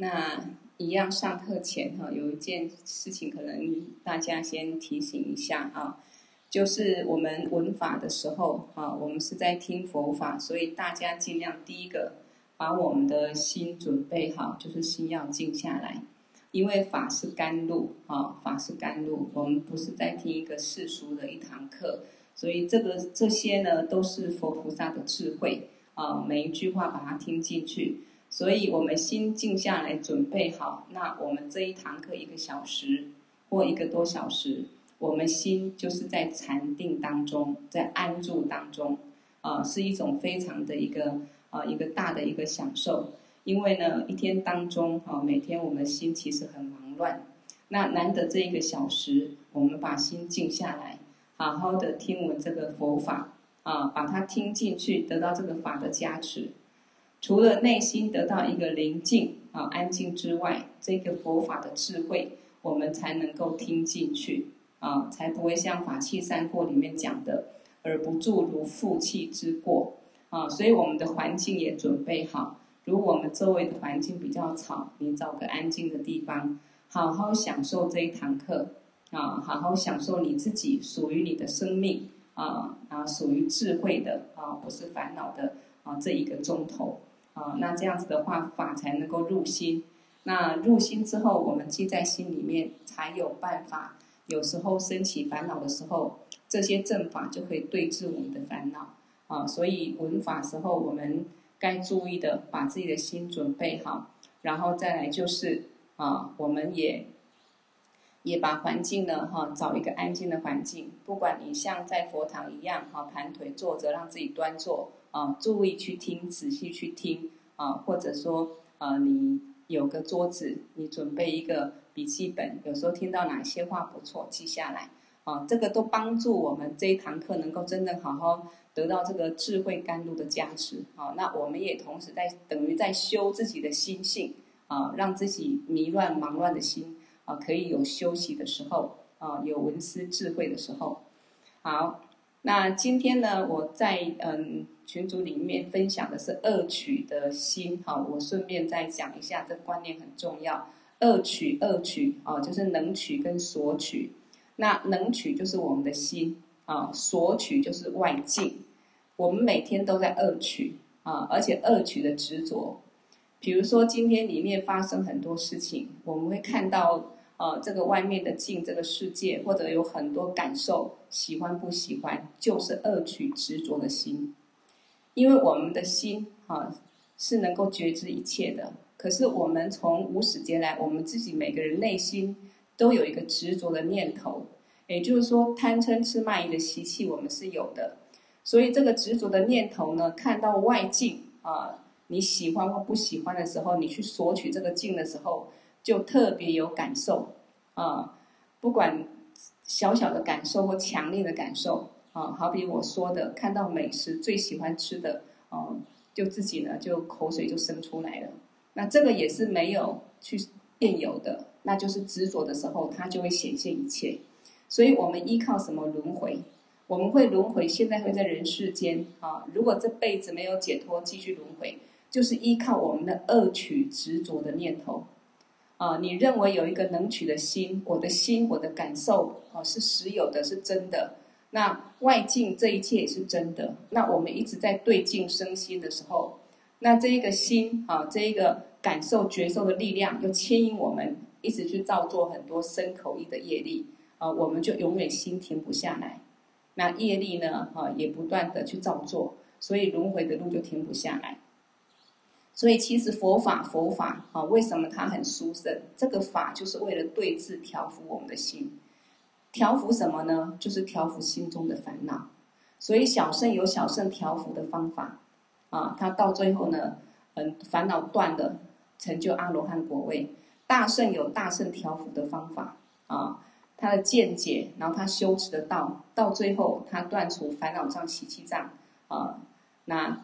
那一样上课前哈，有一件事情可能大家先提醒一下啊，就是我们闻法的时候啊，我们是在听佛法，所以大家尽量第一个把我们的心准备好，就是心要静下来，因为法是甘露啊，法是甘露，我们不是在听一个世俗的一堂课，所以这个这些呢都是佛菩萨的智慧啊，每一句话把它听进去。所以我们心静下来，准备好，那我们这一堂课一个小时或一个多小时，我们心就是在禅定当中，在安住当中，啊、是一种非常的一个啊、一个大的一个享受。因为呢，一天当中啊、每天我们心其实很忙乱，那难得这一个小时，我们把心静下来，好好的听闻这个佛法啊、把它听进去，得到这个法的加持。除了内心得到一个宁静啊安静之外，这个佛法的智慧，我们才能够听进去啊，才不会像法器三过里面讲的“而不住如负气之过”啊。所以我们的环境也准备好。如果我们周围的环境比较吵，你找个安静的地方，好好享受这一堂课啊，好好享受你自己属于你的生命啊，啊属于智慧的啊，不是烦恼的啊这一个钟头。啊，那这样子的话，法才能够入心。那入心之后，我们记在心里面，才有办法。有时候升起烦恼的时候，这些正法就可以对治我们的烦恼。啊，所以闻法时候，我们该注意的，把自己的心准备好。然后再来就是啊，我们也也把环境呢，哈，找一个安静的环境。不管你像在佛堂一样，哈，盘腿坐着，让自己端坐。啊，注意去听，仔细去听啊，或者说，啊，你有个桌子，你准备一个笔记本，有时候听到哪些话不错，记下来啊，这个都帮助我们这一堂课能够真的好好得到这个智慧甘露的加持啊。那我们也同时在等于在修自己的心性啊，让自己迷乱忙乱的心啊，可以有休息的时候啊，有闻思智慧的时候。好，那今天呢，我在嗯。群组里面分享的是恶取的心，好，我顺便再讲一下，这观念很重要。恶取恶取啊，就是能取跟索取。那能取就是我们的心啊，索取就是外境。我们每天都在恶取啊，而且恶取的执着。比如说今天里面发生很多事情，我们会看到啊，这个外面的境，这个世界，或者有很多感受，喜欢不喜欢，就是恶取执着的心。因为我们的心啊是能够觉知一切的，可是我们从无始劫来，我们自己每个人内心都有一个执着的念头，也就是说贪嗔痴慢疑的习气我们是有的，所以这个执着的念头呢，看到外境啊，你喜欢或不喜欢的时候，你去索取这个境的时候，就特别有感受。啊，不管小小的感受或强烈的感受。啊，好比我说的，看到美食最喜欢吃的，哦、就自己呢就口水就生出来了。那这个也是没有去变有的，那就是执着的时候，它就会显现一切。所以我们依靠什么轮回？我们会轮回，现在会在人世间啊。如果这辈子没有解脱，继续轮回，就是依靠我们的恶取执着的念头。啊，你认为有一个能取的心，我的心，我的感受，啊，是实有的，是真的。那外境这一切也是真的。那我们一直在对境生心的时候，那这一个心啊，这一个感受觉受的力量，又牵引我们一直去造作很多身口意的业力啊，我们就永远心停不下来。那业力呢啊，也不断的去造作，所以轮回的路就停不下来。所以其实佛法佛法啊，为什么它很殊胜？这个法就是为了对治调伏我们的心。调伏什么呢？就是调伏心中的烦恼。所以小乘有小乘调伏的方法啊，他到最后呢，嗯，烦恼断了，成就阿罗汉果位。大圣有大圣调伏的方法啊，他的见解，然后他修持的道，到最后他断除烦恼障、习气障啊，那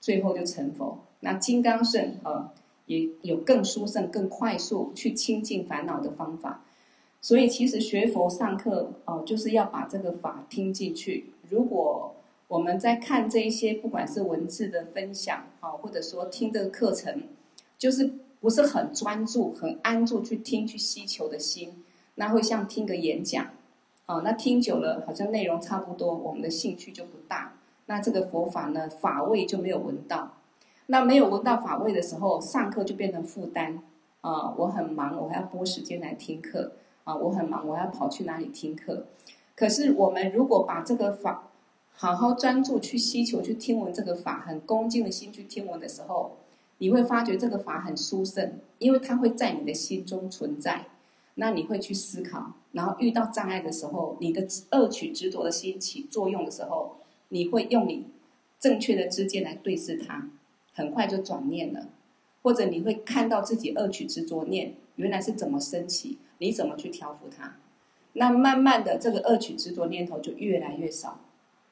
最后就成佛。那金刚圣啊，也有更殊胜、更快速去清净烦恼的方法。所以，其实学佛上课哦、就是要把这个法听进去。如果我们在看这一些，不管是文字的分享啊、或者说听这个课程，就是不是很专注、很安住去听、去希求的心，那会像听个演讲，哦，那听久了好像内容差不多，我们的兴趣就不大。那这个佛法呢，法味就没有闻到。那没有闻到法味的时候，上课就变成负担啊！我很忙，我还要拨时间来听课啊！我很忙，我要跑去哪里听课？可是我们如果把这个法好好专注去希求、去听闻这个法，很恭敬的心去听闻的时候，你会发觉这个法很殊胜，因为它会在你的心中存在。那你会去思考，然后遇到障碍的时候，你的恶取执着的心起作用的时候，你会用你正确的知见来对视它。很快就转念了，或者你会看到自己恶取执着念原来是怎么升起，你怎么去调伏它？那慢慢的这个恶取执着念头就越来越少，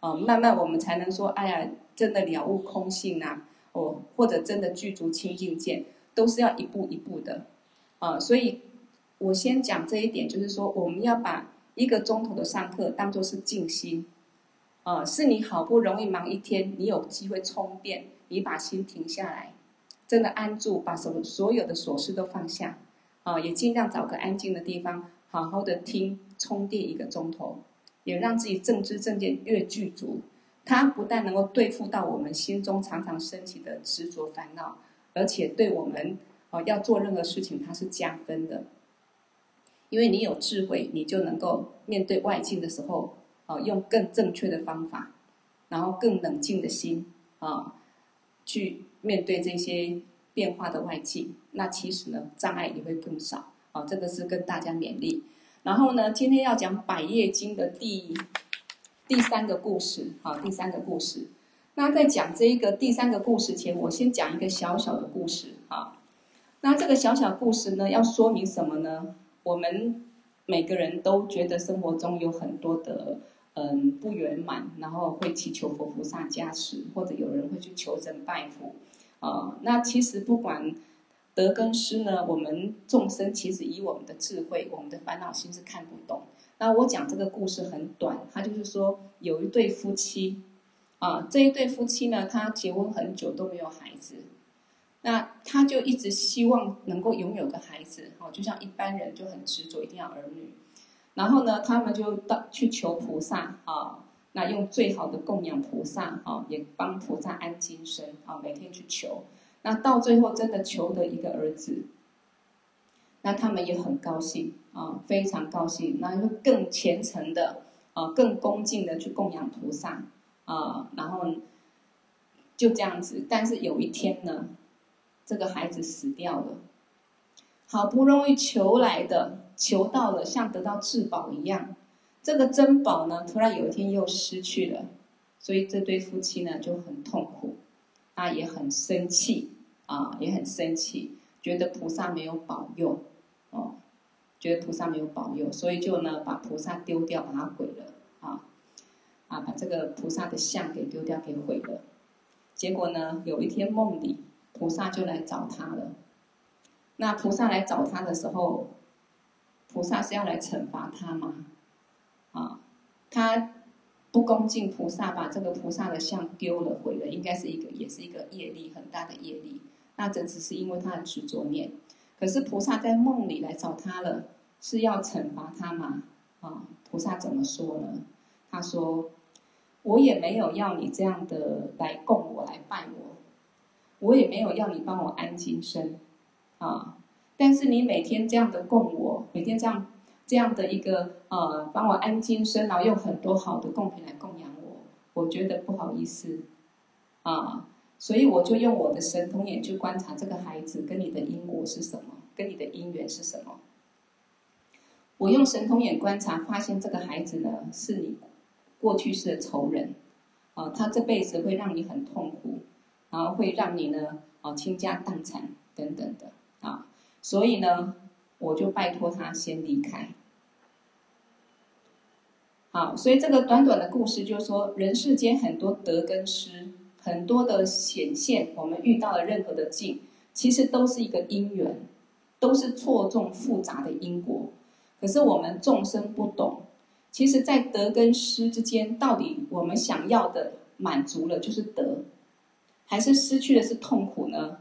哦，慢慢我们才能说，哎呀，真的了悟空性啊，哦，或者真的具足清净见，都是要一步一步的，啊，所以我先讲这一点，就是说我们要把一个钟头的上课当做是静心，啊，是你好不容易忙一天，你有机会充电。你把心停下来，真的安住，把手所有的琐事都放下，啊，也尽量找个安静的地方，好好的听，充电一个钟头，也让自己正知正见越具足。它不但能够对付到我们心中常常升起的执着烦恼，而且对我们哦要做任何事情，它是加分的。因为你有智慧，你就能够面对外境的时候，啊，用更正确的方法，然后更冷静的心，啊。去面对这些变化的外境，那其实呢，障碍也会更少。好，这个是跟大家勉励。然后呢，今天要讲《百叶经》的第第三个故事。好，第三个故事。那在讲这一个第三个故事前，我先讲一个小小的故事。好，那这个小小故事呢，要说明什么呢？我们每个人都觉得生活中有很多的。嗯，不圆满，然后会祈求佛菩萨加持，或者有人会去求神拜佛，啊、那其实不管得跟失呢，我们众生其实以我们的智慧，我们的烦恼心是看不懂。那我讲这个故事很短，他就是说有一对夫妻，啊、这一对夫妻呢，他结婚很久都没有孩子，那他就一直希望能够拥有个孩子，哦，就像一般人就很执着一定要儿女。然后呢，他们就到去求菩萨啊，那用最好的供养菩萨啊，也帮菩萨安今生啊，每天去求。那到最后真的求得一个儿子，那他们也很高兴啊，非常高兴，那就更虔诚的啊，更恭敬的去供养菩萨啊，然后就这样子。但是有一天呢，这个孩子死掉了，好不容易求来的。求到了，像得到至宝一样，这个珍宝呢，突然有一天又失去了，所以这对夫妻呢就很痛苦，啊，也很生气，啊，也很生气，觉得菩萨没有保佑，哦，觉得菩萨没有保佑，所以就呢把菩萨丢掉，把它毁了，啊，啊，把这个菩萨的像给丢掉，给毁了。结果呢，有一天梦里，菩萨就来找他了。那菩萨来找他的时候。菩萨是要来惩罚他吗？啊，他不恭敬菩萨，把这个菩萨的像丢了毁了，应该是一个，也是一个业力很大的业力。那这只是因为他的执着念。可是菩萨在梦里来找他了，是要惩罚他吗？啊，菩萨怎么说呢？他说：“我也没有要你这样的来供我，来拜我，我也没有要你帮我安今生，啊。”但是你每天这样的供我，每天这样这样的一个呃，帮我安今生，然后用很多好的供品来供养我，我觉得不好意思啊，所以我就用我的神通眼去观察这个孩子跟你的因果是什么，跟你的因缘是什么。我用神通眼观察，发现这个孩子呢是你过去式的仇人啊，他这辈子会让你很痛苦，然后会让你呢啊倾家荡产等等的啊。所以呢，我就拜托他先离开。好，所以这个短短的故事就是说，人世间很多得跟失，很多的显现，我们遇到了任何的境，其实都是一个因缘，都是错综复杂的因果。可是我们众生不懂，其实，在得跟失之间，到底我们想要的满足了就是得，还是失去的是痛苦呢？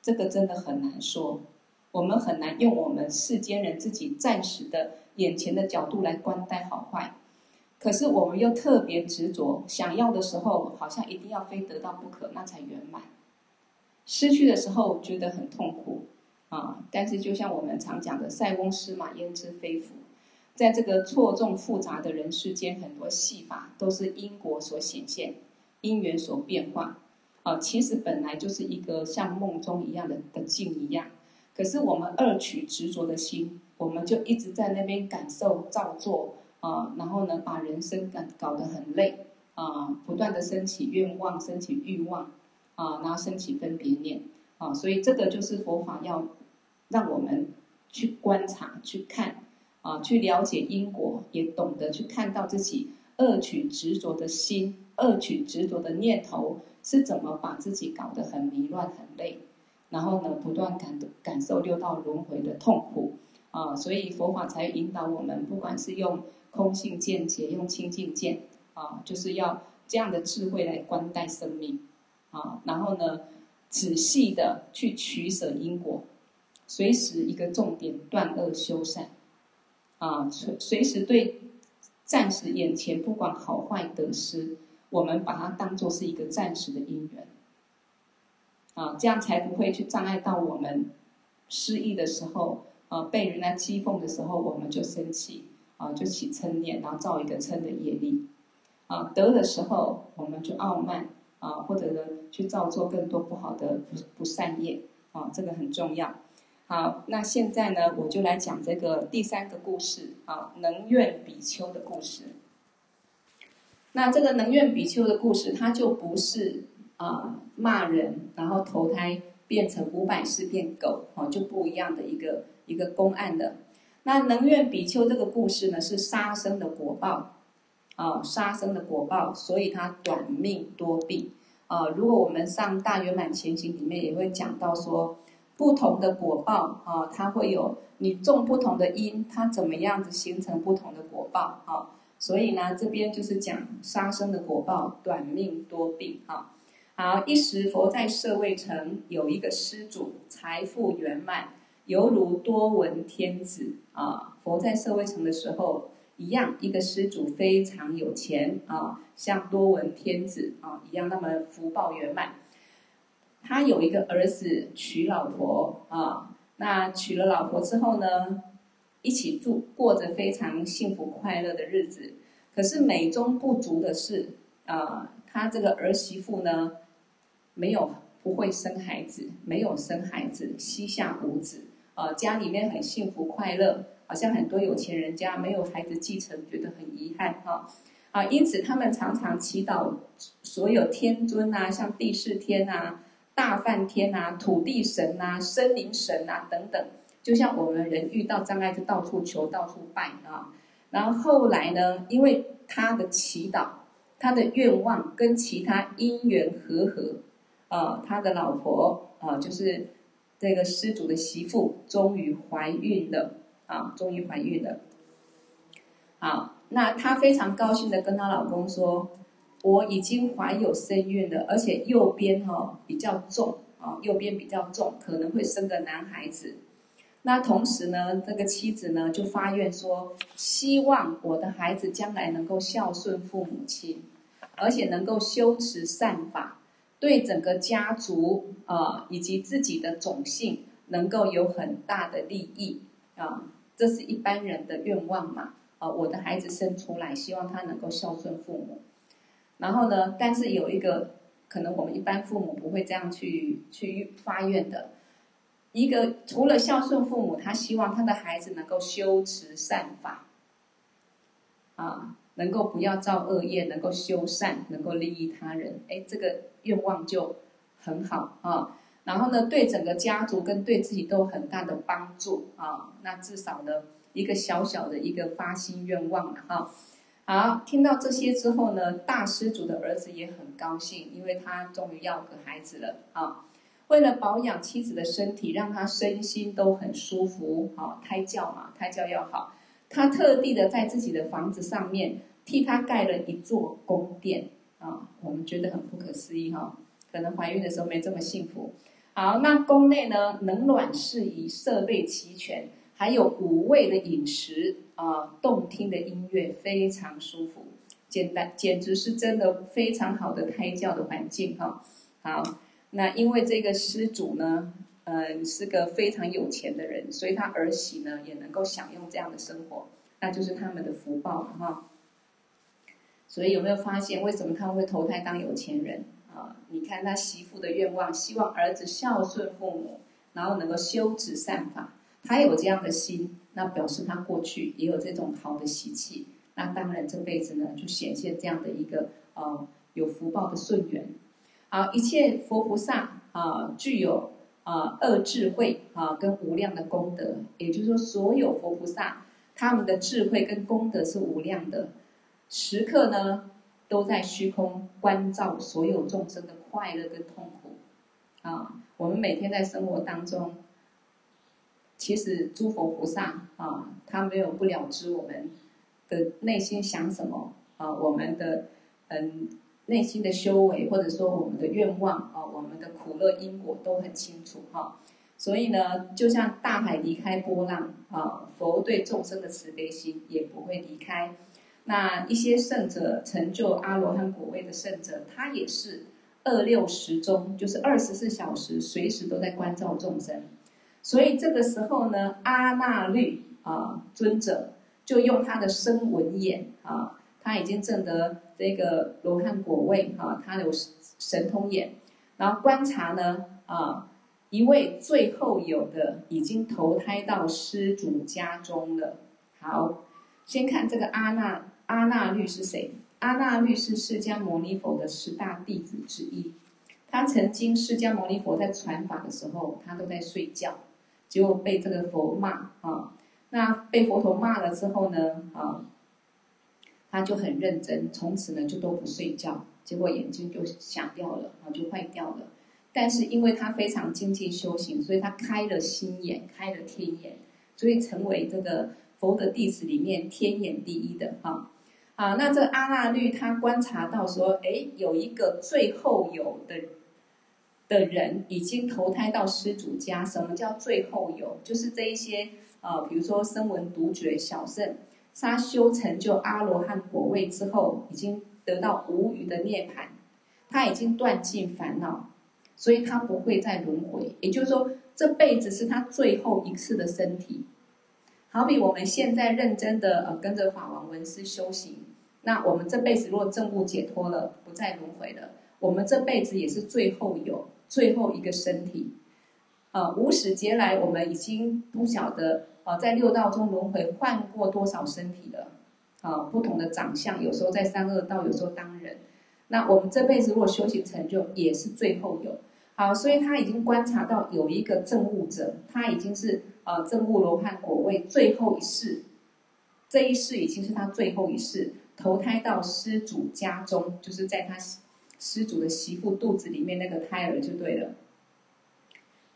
这个真的很难说。我们很难用我们世间人自己暂时的眼前的角度来观待好坏，可是我们又特别执着，想要的时候好像一定要非得到不可，那才圆满；失去的时候觉得很痛苦啊。但是就像我们常讲的“塞翁失马，焉知非福”，在这个错综复杂的人世间，很多戏法都是因果所显现，因缘所变化啊。其实本来就是一个像梦中一样的的境一样。可是我们恶取执着的心，我们就一直在那边感受造作啊，然后呢，把人生搞搞得很累啊，不断的升起愿望，升起欲望啊，然后升起分别念啊，所以这个就是佛法要让我们去观察、去看啊，去了解因果，也懂得去看到自己恶取执着的心、恶取执着的念头是怎么把自己搞得很迷乱、很累。然后呢，不断感感受六道轮回的痛苦啊，所以佛法才引导我们，不管是用空性见解，用清净见啊，就是要这样的智慧来观待生命啊。然后呢，仔细的去取舍因果，随时一个重点断恶修善啊，随随时对暂时眼前不管好坏得失，我们把它当做是一个暂时的因缘。啊，这样才不会去障碍到我们失意的时候，啊，被人家讥讽的时候，我们就生气，啊，就起嗔念，然后造一个嗔的业力。啊，得的时候我们就傲慢，啊，或者呢去造作更多不好的不不善业，啊，这个很重要。好，那现在呢，我就来讲这个第三个故事，啊，能愿比丘的故事。那这个能愿比丘的故事，它就不是。啊，骂人，然后投胎变成五百世变狗，哦，就不一样的一个一个公案的。那能愿比丘这个故事呢，是杀生的果报，啊，杀生的果报，所以他短命多病。啊，如果我们上大圆满前行里面也会讲到说，不同的果报，啊，它会有你种不同的因，它怎么样子形成不同的果报，啊，所以呢，这边就是讲杀生的果报，短命多病，哈。好，一时佛在舍卫城有一个施主，财富圆满，犹如多闻天子啊。佛在舍卫城的时候，一样，一个施主非常有钱啊，像多闻天子啊一样，那么福报圆满。他有一个儿子，娶老婆啊，那娶了老婆之后呢，一起住，过着非常幸福快乐的日子。可是美中不足的是啊，他这个儿媳妇呢。没有不会生孩子，没有生孩子，膝下无子，啊，家里面很幸福快乐，好像很多有钱人家没有孩子继承，觉得很遗憾哈，啊，因此他们常常祈祷所有天尊啊，像地势天啊、大梵天啊、土地神啊、森林神啊等等，就像我们人遇到障碍就到处求、到处拜啊，然后后来呢，因为他的祈祷，他的愿望跟其他因缘和合。啊，他的老婆啊，就是这个施主的媳妇，终于怀孕了啊，终于怀孕了。好，那她非常高兴的跟她老公说：“我已经怀有身孕了，而且右边哈、哦、比较重啊，右边比较重，可能会生个男孩子。那同时呢，这个妻子呢就发愿说，希望我的孩子将来能够孝顺父母亲，而且能够修持善法。”对整个家族啊，以及自己的种姓，能够有很大的利益啊，这是一般人的愿望嘛啊，我的孩子生出来，希望他能够孝顺父母。然后呢，但是有一个可能，我们一般父母不会这样去去发愿的。一个除了孝顺父母，他希望他的孩子能够修持善法啊。能够不要造恶业，能够修善，能够利益他人，哎，这个愿望就很好啊。然后呢，对整个家族跟对自己都有很大的帮助啊。那至少呢，一个小小的一个发心愿望了哈。好，听到这些之后呢，大施主的儿子也很高兴，因为他终于要个孩子了啊。为了保养妻子的身体，让他身心都很舒服啊，胎教嘛，胎教要好。他特地的在自己的房子上面替他盖了一座宫殿啊，我们觉得很不可思议哈。可能怀孕的时候没这么幸福好，那宫内呢，冷暖适宜，设备齐全，还有五味的饮食啊、动听的音乐，非常舒服，简单，简直是真的非常好的胎教的环境哈。好，那因为这个施主呢，嗯，是个非常有钱的人，所以他儿媳呢也能够享用这样的生活，那就是他们的福报了哈。所以有没有发现，为什么他们会投胎当有钱人？啊，你看他媳妇的愿望，希望儿子孝顺父母，然后能够修持善法。他有这样的心，那表示他过去也有这种好的习气。那当然这辈子呢，就显现这样的一个呃有福报的顺缘。好，一切佛菩萨啊，具有啊恶智慧啊跟无量的功德，也就是说，所有佛菩萨他们的智慧跟功德是无量的，时刻呢。都在虚空观照所有众生的快乐跟痛苦，啊，我们每天在生活当中，其实诸佛菩萨啊，他没有不了知我们的内心想什么啊，我们的嗯内心的修为或者说我们的愿望啊，我们的苦乐因果都很清楚哈，所以呢，就像大海离开波浪啊，佛对众生的慈悲心也不会离开。那一些圣者成就阿罗汉果位的圣者，他也是二六时中，就是二十四小时，随时都在关照众生。所以这个时候呢，阿那律啊尊者就用他的声闻眼啊，他已经证得这个罗汉果位啊，他有神通眼，然后观察呢啊，一位最后有的已经投胎到施主家中了。好，先看这个阿那。阿那律是谁？阿那律是释迦牟尼佛的十大弟子之一。他曾经释迦牟尼佛在传法的时候，他都在睡觉，结果被这个佛骂啊。那被佛陀骂了之后呢，啊，他就很认真，从此呢就都不睡觉，结果眼睛就瞎掉了啊，就坏掉了。但是因为他非常精进修行，所以他开了心眼，开了天眼，所以成为这个佛的弟子里面天眼第一的哈。啊，那这阿那律他观察到说，哎，有一个最后有的的人已经投胎到施主家。什么叫最后有？就是这一些呃，比如说声闻独觉小圣，他修成就阿罗汉果位之后，已经得到无余的涅槃，他已经断尽烦恼，所以他不会再轮回。也就是说，这辈子是他最后一次的身体。好比我们现在认真的呃跟着法王文师修行，那我们这辈子如果证悟解脱了，不再轮回了，我们这辈子也是最后有最后一个身体。呃，无始劫来我们已经不晓得呃在六道中轮回换过多少身体了，啊、呃，不同的长相，有时候在三恶道，有时候当人。那我们这辈子如果修行成就，也是最后有。好，所以他已经观察到有一个证悟者，他已经是呃正悟罗汉果位最后一世，这一世已经是他最后一世，投胎到施主家中，就是在他施主的媳妇肚子里面那个胎儿就对了，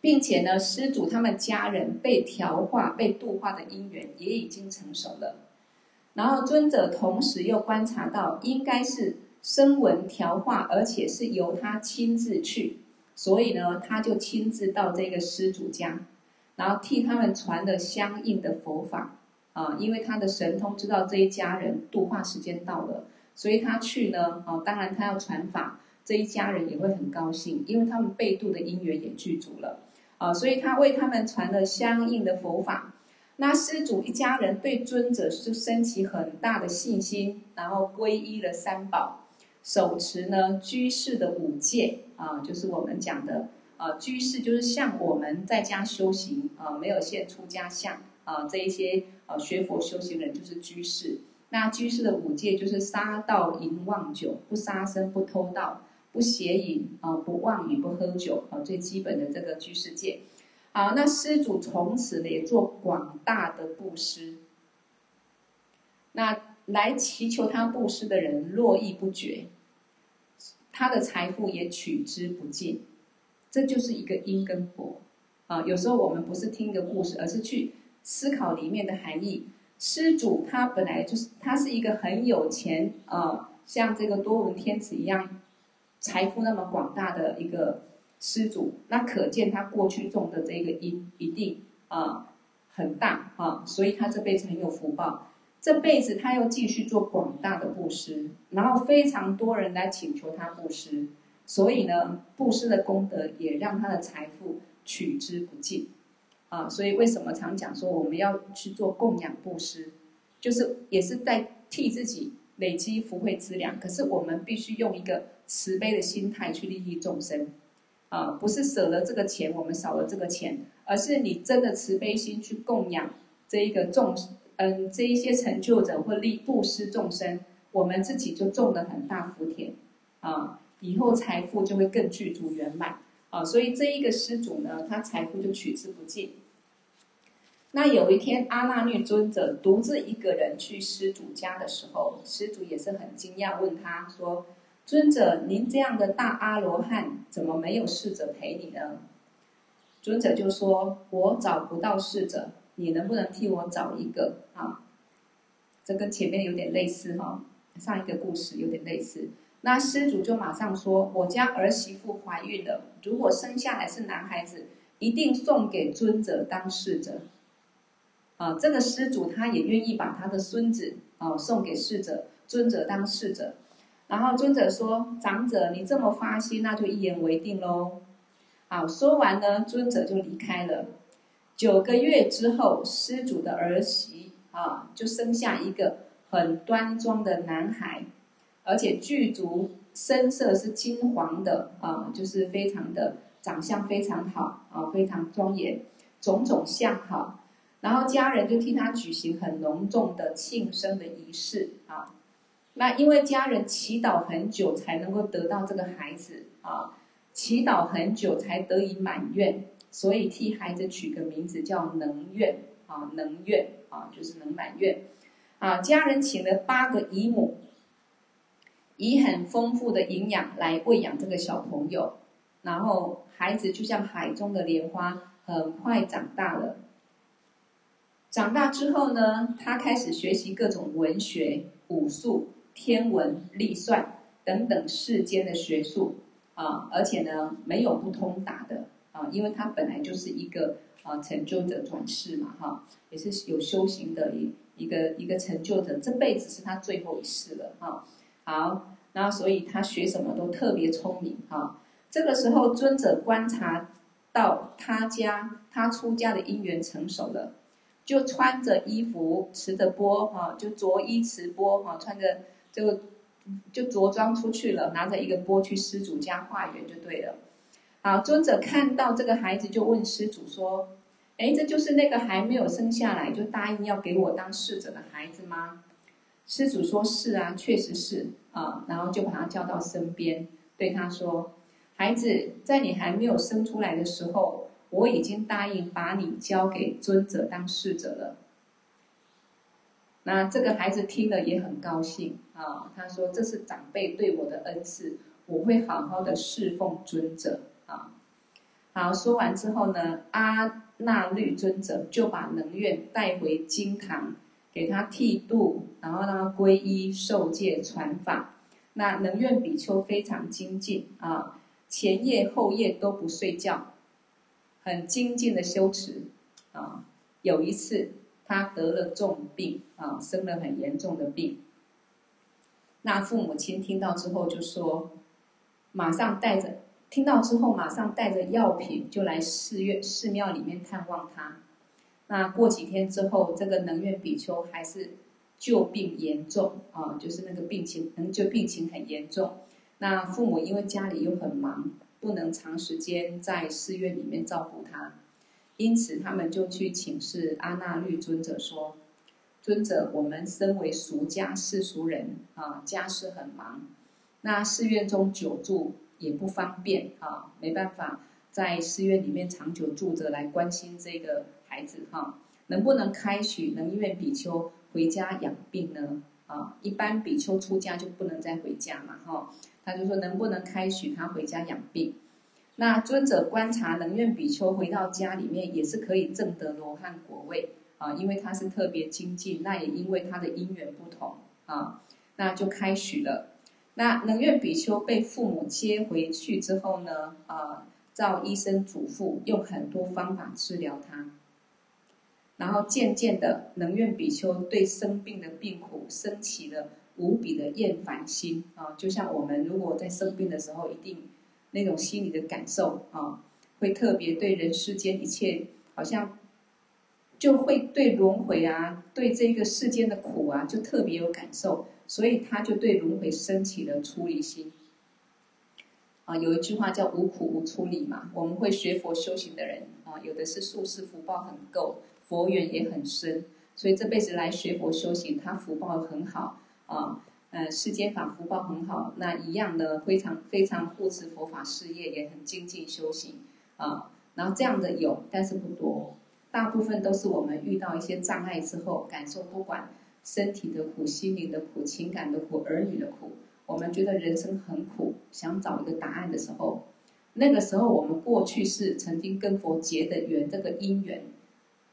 并且呢，施主他们家人被调化、被度化的因缘也已经成熟了，然后尊者同时又观察到，应该是声闻调化，而且是由他亲自去。所以呢，他就亲自到这个施主家，然后替他们传了相应的佛法啊，因为他的神通知道这一家人度化时间到了，所以他去呢，啊，当然他要传法，这一家人也会很高兴，因为他们被度的因缘也具足了啊，所以他为他们传了相应的佛法。那施主一家人对尊者就升起很大的信心，然后皈依了三宝。手持呢居士的五戒啊，就是我们讲的啊，居士就是像我们在家修行啊，没有现出家相啊，这一些啊学佛修行人就是居士。那居士的五戒就是杀盗淫妄酒，不杀生，不偷盗，不邪淫啊，不妄语，不喝酒啊，最基本的这个居士戒。好，那施主从此呢也做广大的布施。那来祈求他布施的人络绎不绝。他的财富也取之不尽，这就是一个因跟果啊。有时候我们不是听一个故事，而是去思考里面的含义。施主他本来就是他是一个很有钱啊，像这个多闻天子一样，财富那么广大的一个施主，那可见他过去种的这个因一定啊很大啊，所以他这辈子很有福报。这辈子他又继续做广大的布施，然后非常多人来请求他布施，所以呢，布施的功德也让他的财富取之不尽啊。所以为什么常讲说我们要去做供养布施，就是也是在替自己累积福慧资粮。可是我们必须用一个慈悲的心态去利益众生啊，不是舍了这个钱，我们少了这个钱，而是你真的慈悲心去供养这一个众。嗯，这一些成就者或利布施众生，我们自己就种了很大福田，啊，以后财富就会更具足圆满，啊，所以这一个施主呢，他财富就取之不尽。那有一天，阿那律尊者独自一个人去施主家的时候，施主也是很惊讶，问他说：“尊者，您这样的大阿罗汉，怎么没有侍者陪你呢？”尊者就说：“我找不到侍者。”你能不能替我找一个啊？这跟前面有点类似哈，上一个故事有点类似。那施主就马上说：“我家儿媳妇怀孕了，如果生下来是男孩子，一定送给尊者当侍者。”啊，这个施主他也愿意把他的孙子啊送给侍者，尊者当侍者。然后尊者说：“长者，你这么发心，那就一言为定喽。”好，说完呢，尊者就离开了。九个月之后，施主的儿媳啊，就生下一个很端庄的男孩，而且具足身色是金黄的啊，就是非常的长相非常好啊，非常庄严，种种相好。然后家人就替他举行很隆重的庆生的仪式啊。那因为家人祈祷很久才能够得到这个孩子啊，祈祷很久才得以满愿。所以替孩子取个名字叫能愿啊，能愿啊，就是能满愿啊。家人请了八个姨母，以很丰富的营养来喂养这个小朋友，然后孩子就像海中的莲花，很快长大了。长大之后呢，他开始学习各种文学、武术、天文、历算等等世间的学术啊，而且呢，没有不通达的。啊，因为他本来就是一个啊成就者转世嘛，哈，也是有修行的一一个一个成就者，这辈子是他最后一世了，哈。好，那所以他学什么都特别聪明，哈。这个时候尊者观察到他家他出家的因缘成熟了，就穿着衣服持着钵，哈，就着衣持钵，哈，穿着这个就着装出去了，拿着一个钵去施主家化缘就对了。好，尊者看到这个孩子，就问施主说：“哎，这就是那个还没有生下来就答应要给我当侍者的孩子吗？”施主说：“是啊，确实是啊。”然后就把他叫到身边，对他说：“孩子，在你还没有生出来的时候，我已经答应把你交给尊者当侍者了。”那这个孩子听了也很高兴啊，他说：“这是长辈对我的恩赐，我会好好的侍奉尊者。”啊，好，说完之后呢，阿那律尊者就把能愿带回经堂，给他剃度，然后让他皈依受戒传法。那能愿比丘非常精进啊，前夜后夜都不睡觉，很精进的修持啊。有一次他得了重病啊，生了很严重的病。那父母亲听到之后就说，马上带着。听到之后，马上带着药品就来寺院、寺庙里面探望他。那过几天之后，这个能愿比丘还是旧病严重啊，就是那个病情，能，就病情很严重。那父母因为家里又很忙，不能长时间在寺院里面照顾他，因此他们就去请示阿那律尊者说：“尊者，我们身为俗家世俗人啊，家事很忙，那寺院中久住。”也不方便啊，没办法在寺院里面长久住着来关心这个孩子哈。能不能开许能愿比丘回家养病呢？啊，一般比丘出家就不能再回家嘛哈。他就说能不能开许他回家养病？那尊者观察能愿比丘回到家里面也是可以证得罗汉果位啊，因为他是特别精进，那也因为他的因缘不同啊，那就开许了。那能愿比丘被父母接回去之后呢，啊，照医生嘱咐，用很多方法治疗他。然后渐渐的，能愿比丘对生病的病苦生起了无比的厌烦心啊！就像我们如果在生病的时候，一定那种心理的感受啊，会特别对人世间一切，好像就会对轮回啊，对这个世间的苦啊，就特别有感受，所以他就对轮回生起了出离心啊。有一句话叫“无苦无出离”嘛，我们会学佛修行的人啊，有的是宿世福报很够。佛缘也很深，所以这辈子来学佛修行，他福报很好啊，呃，世间法福报很好，那一样的非常非常护持佛法事业，也很精进修行啊。然后这样的有，但是不多，大部分都是我们遇到一些障碍之后，感受不管身体的苦、心灵的苦、情感的苦、儿女的苦，我们觉得人生很苦，想找一个答案的时候，那个时候我们过去是曾经跟佛结的缘，这个因缘。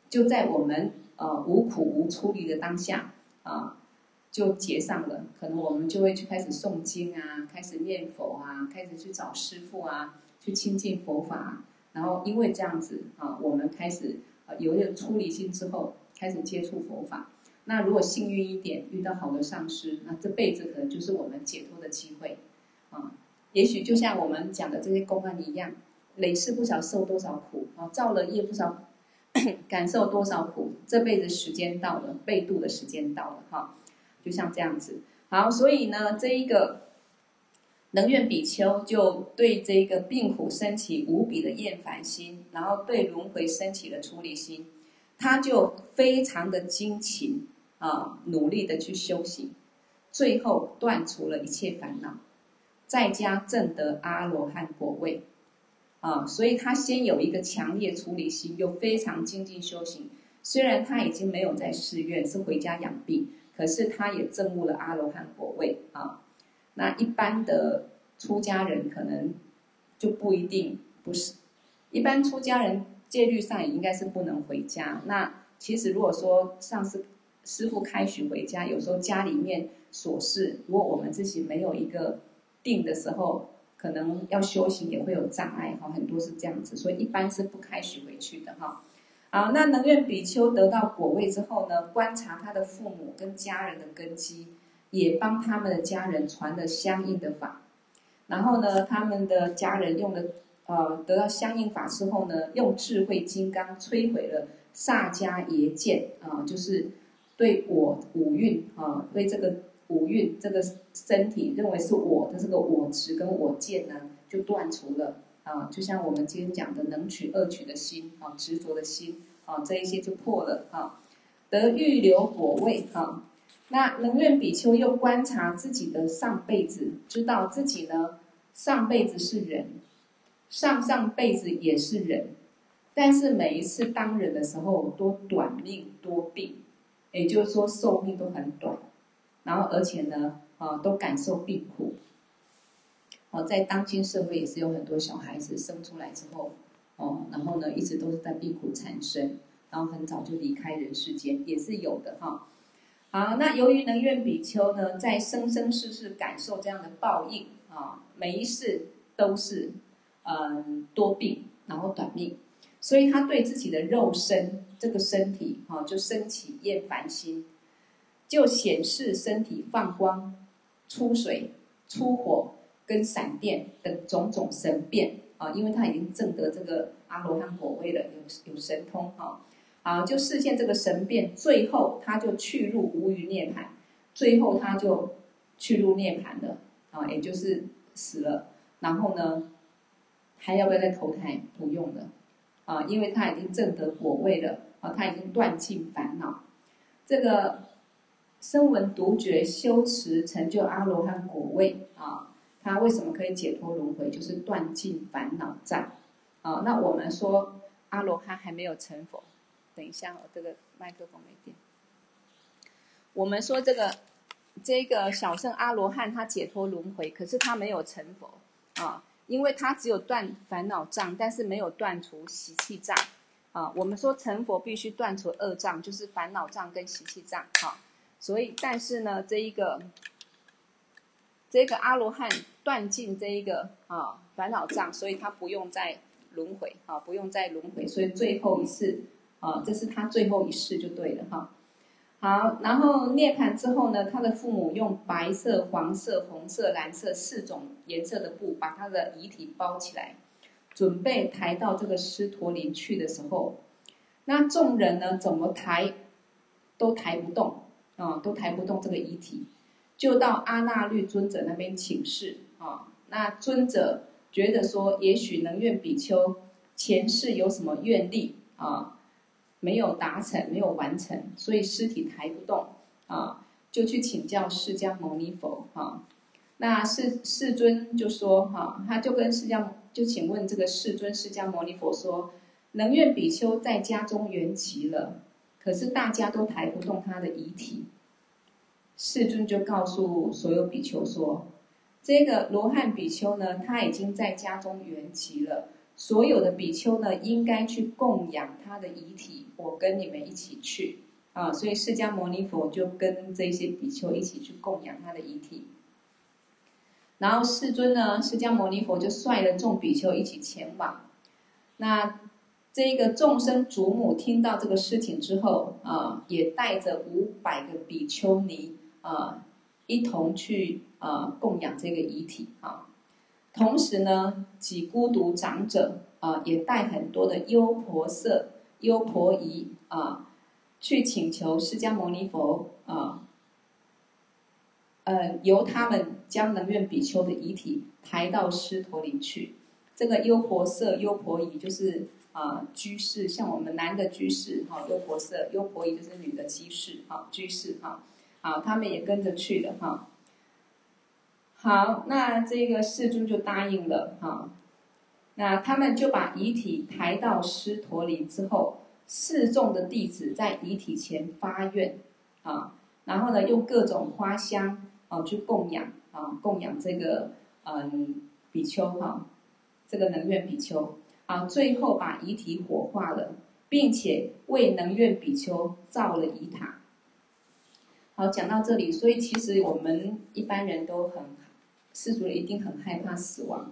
就在我们呃无苦无出离的当下啊，就结上了。可能我们就会去开始诵经啊，开始念佛啊，开始去找师父啊，去亲近佛法。然后因为这样子啊，我们开始有点出离心之后，开始接触佛法。那如果幸运一点，遇到好的上师，那这辈子可能就是我们解脱的机会啊。也许就像我们讲的这些公案一样，累世不晓受多少苦啊，造了业不少。感受多少苦，这辈子时间到了，被度的时间到了，哈，就像这样子。好，所以呢，这一个能愿比丘就对这个病苦升起无比的厌烦心，然后对轮回升起了出离心，他就非常的精勤啊，努力的去修行，最后断除了一切烦恼，在家证得阿罗汉果位。啊，所以他先有一个强烈处理心，又非常精进修行。虽然他已经没有在寺院，是回家养病，可是他也证悟了阿罗汉果位啊。那一般的出家人可能就不一定不是，一般出家人戒律上也应该是不能回家。那其实如果说上师师父开许回家，有时候家里面琐事，如果我们自己没有一个定的时候。可能要修行也会有障碍哈，很多是这样子，所以一般是不开许回去的哈。好，那能愿比丘得到果位之后呢，观察他的父母跟家人的根基，也帮他们的家人传了相应的法。然后呢，他们的家人用了呃得到相应法之后呢，用智慧金刚摧毁了萨迦耶见啊，就是对我五蕴啊，对这个。五蕴这个身体认为是我的这个我执跟我见呢，就断除了啊，就像我们今天讲的能取恶取的心啊，执着的心啊，这一些就破了啊，得欲流果位啊。那能愿比丘又观察自己的上辈子，知道自己呢上辈子是人，上上辈子也是人，但是每一次当人的时候都短命多病，也就是说寿命都很短。然后，而且呢，啊，都感受病苦。哦，在当今社会也是有很多小孩子生出来之后，哦，然后呢，一直都是在病苦缠身，然后很早就离开人世间，也是有的哈。好，那由于能愿比丘呢，在生生世世感受这样的报应啊，每一世都是嗯多病，然后短命，所以他对自己的肉身这个身体啊，就升起厌烦心。就显示身体放光、出水、出火跟闪电等种种神变。啊，因为他已经证得这个阿罗汉果位了，有有神通哈，啊，就示现这个神变，最后他就去入无余涅槃，最后他就去入涅槃了。啊，也就是死了，然后呢，还要不要再投胎？不用了。啊，因为他已经证得果位了。啊，他已经断尽烦恼，这个。声闻独觉修持成就阿罗汉果位啊，他为什么可以解脱轮回？就是断尽烦恼障啊。那我们说阿罗汉还没有成佛，等一下，我这个麦克风没电。我们说这个这个小圣阿罗汉他解脱轮回，可是他没有成佛啊，因为他只有断烦恼障，但是没有断除习气障啊。我们说成佛必须断除二障，就是烦恼障跟习气障啊。所以，但是呢，这一个这个阿罗汉断尽这一个啊烦恼障，所以他不用再轮回啊，不用再轮回，所以最后一世啊，这是他最后一世就对了哈。好，然后涅槃之后呢，他的父母用白色、黄色、红色、蓝色四种颜色的布把他的遗体包起来，准备抬到这个狮陀林去的时候，那众人呢怎么抬都抬不动啊，都抬不动这个遗体，就到阿那律尊者那边请示啊。那尊者觉得说，也许能愿比丘前世有什么愿力啊？没有达成，没有完成，所以尸体抬不动啊，就去请教释迦牟尼佛啊。那世世尊就说哈、他就跟释迦就请问这个世尊释迦牟尼佛说，能愿比丘在家中圆寂了，可是大家都抬不动他的遗体。世尊就告诉所有比丘说，这个罗汉比丘呢，他已经在家中圆寂了。所有的比丘呢，应该去供养他的遗体。我跟你们一起去啊，所以释迦牟尼佛就跟这些比丘一起去供养他的遗体。然后世尊呢，释迦牟尼佛就率了众比丘一起前往。那这个众生祖母听到这个事情之后啊，也带着五百个比丘尼啊，一同去啊供养这个遗体啊。同时呢，几孤独长者啊，也带很多的优婆塞、优婆夷啊，去请求释迦牟尼佛啊，呃，由他们将能愿比丘的遗体抬到狮陀林去。这个优婆塞、优婆夷就是啊居士，像我们男的居士哈，优婆塞、优婆夷就是女的居士哈，居士哈，好，他们也跟着去了哈。好，那这个世尊就答应了哈。那他们就把遗体抬到狮陀林之后，四众的弟子在遗体前发愿啊，然后呢，用各种花香啊去供养啊，供养这个嗯比丘哈，这个能愿比丘啊，最后把遗体火化了，并且为能愿比丘造了遗塔。好，讲到这里，所以其实我们一般人都很。世俗人一定很害怕死亡，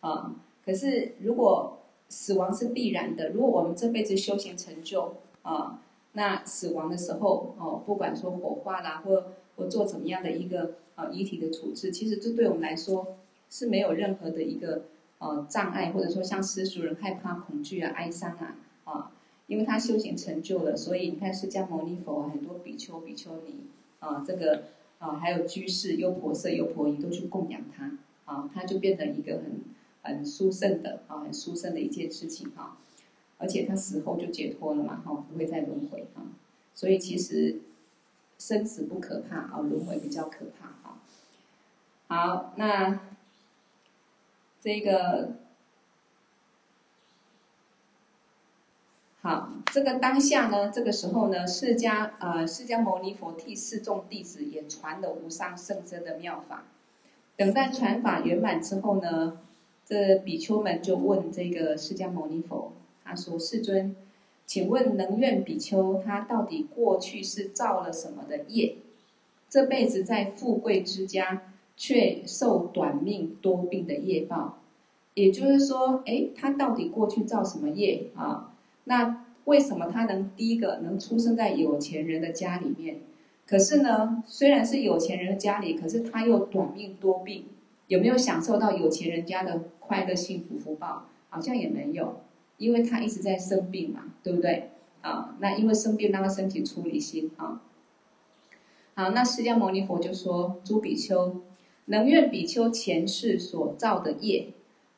啊！可是如果死亡是必然的，如果我们这辈子修行成就啊，那死亡的时候哦，不管说火化啦，或或做怎么样的一个啊遗体的处置，其实这对我们来说是没有任何的一个呃障碍，或者说像世俗人害怕、恐惧啊、哀伤啊啊，因为他修行成就了，所以你看释迦牟尼佛啊很多比丘、比丘尼啊，这个。啊，还有居士、优婆塞、优婆夷都去供养他，啊，他就变成一个很很殊胜的啊，很殊胜的一件事情哈。而且他死后就解脱了嘛，哈，不会再轮回啊。所以其实生死不可怕啊，轮回比较可怕哈。好，那这个。好，这个当下呢，这个时候呢，释迦呃，释迦牟尼佛替四众弟子也传了无上甚深的妙法。等待传法圆满之后呢，这比丘们就问这个释迦牟尼佛，他说：“世尊，请问能愿比丘他到底过去是造了什么的业？这辈子在富贵之家，却受短命多病的业报？也就是说，哎，他到底过去造什么业啊？”那为什么他能第一个能出生在有钱人的家里面？可是呢，虽然是有钱人的家里，可是他又短命多病，有没有享受到有钱人家的快乐、幸福、福报？好像也没有，因为他一直在生病嘛，对不对？啊，那因为生病让他身体出离心啊。好，那释迦牟尼佛就说：“诸比丘，能愿比丘前世所造的业。”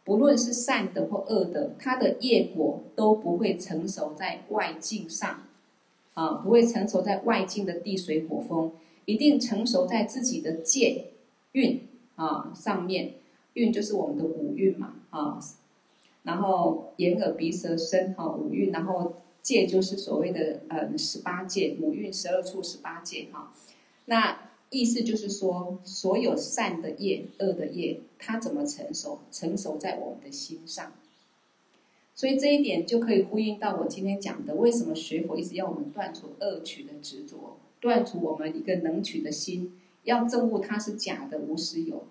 不论是善的或恶的，他的业果都不会成熟在外境上，啊，不会成熟在外境的地水火风，一定成熟在自己的戒运啊上面。运就是我们的五运嘛，啊，然后眼耳鼻舌身哈五运，然后戒就是所谓的呃十八界，五运十二处十八界哈，那。意思就是说，所有善的业、恶的业，它怎么成熟？成熟在我们的心上。所以这一点就可以呼应到我今天讲的：为什么学佛一直要我们断除恶取的执着，断除我们一个能取的心，要证悟它是假的、无实有，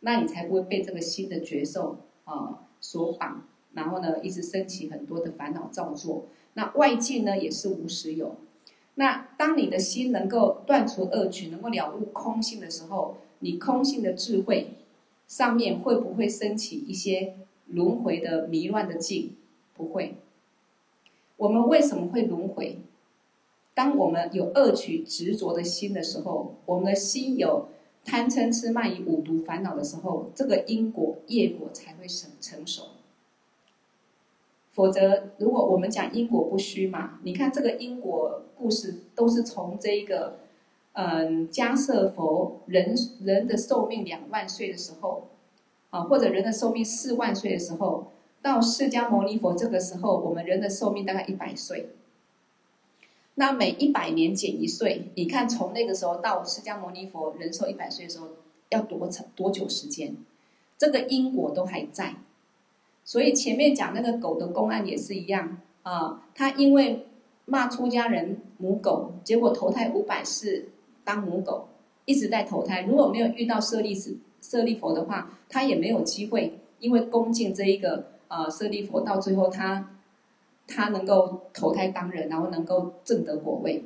那你才不会被这个心的觉受啊所绑然后呢，一直升起很多的烦恼造作。那外境呢，也是无实有。那当你的心能够断除恶取，能够了悟空性的时候，你空性的智慧上面会不会升起一些轮回的迷乱的境？不会。我们为什么会轮回？当我们有恶取执着的心的时候，我们的心有贪嗔痴慢疑五毒烦恼的时候，这个因果业果才会成成熟。否则，如果我们讲因果不虚嘛，你看这个因果故事都是从这一个，嗯，迦叶佛人人的寿命两万岁的时候，啊，或者人的寿命四万岁的时候，到释迦牟尼佛这个时候，我们人的寿命大概一百岁。那每一百年减一岁，你看从那个时候到释迦牟尼佛人寿一百岁的时候，要多长多久时间？这个因果都还在。所以前面讲那个狗的公案也是一样啊，他因为骂出家人母狗，结果投胎五百世当母狗，一直在投胎。如果没有遇到舍利子、舍利佛的话，他也没有机会，因为恭敬这一个呃舍利佛，到最后他他能够投胎当人，然后能够证得果位。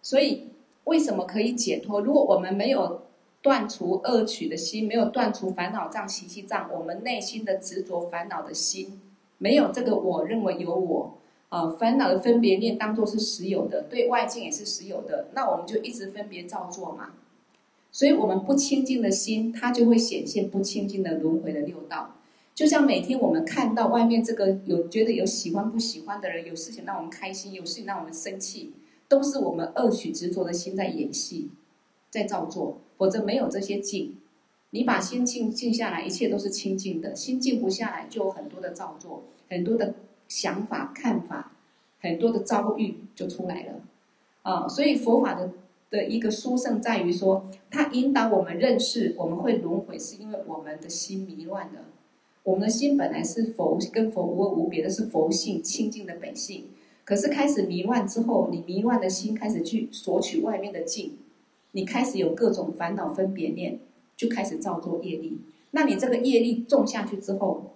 所以为什么可以解脱？如果我们没有。断除恶取的心，没有断除烦恼障、习气障，我们内心的执着烦恼的心，没有这个我认为有我啊，烦恼的分别念当作是实有的，对外境也是实有的，那我们就一直分别照做嘛。所以，我们不清净的心，它就会显现不清净的轮回的六道。就像每天我们看到外面这个有觉得有喜欢不喜欢的人，有事情让我们开心，有事情让我们生气，都是我们恶取执着的心在演戏，在造作。否则没有这些静，你把心静静下来，一切都是清净的。心静不下来，就有很多的造作，很多的想法、看法，很多的遭遇就出来了。啊，所以佛法的的一个殊胜在于说，它引导我们认识我们会轮回，是因为我们的心迷乱了。我们的心本来是佛，跟佛无无别的，是佛性清净的本性。可是开始迷乱之后，你迷乱的心开始去索取外面的境。你开始有各种烦恼分别念，就开始造作业力。那你这个业力种下去之后，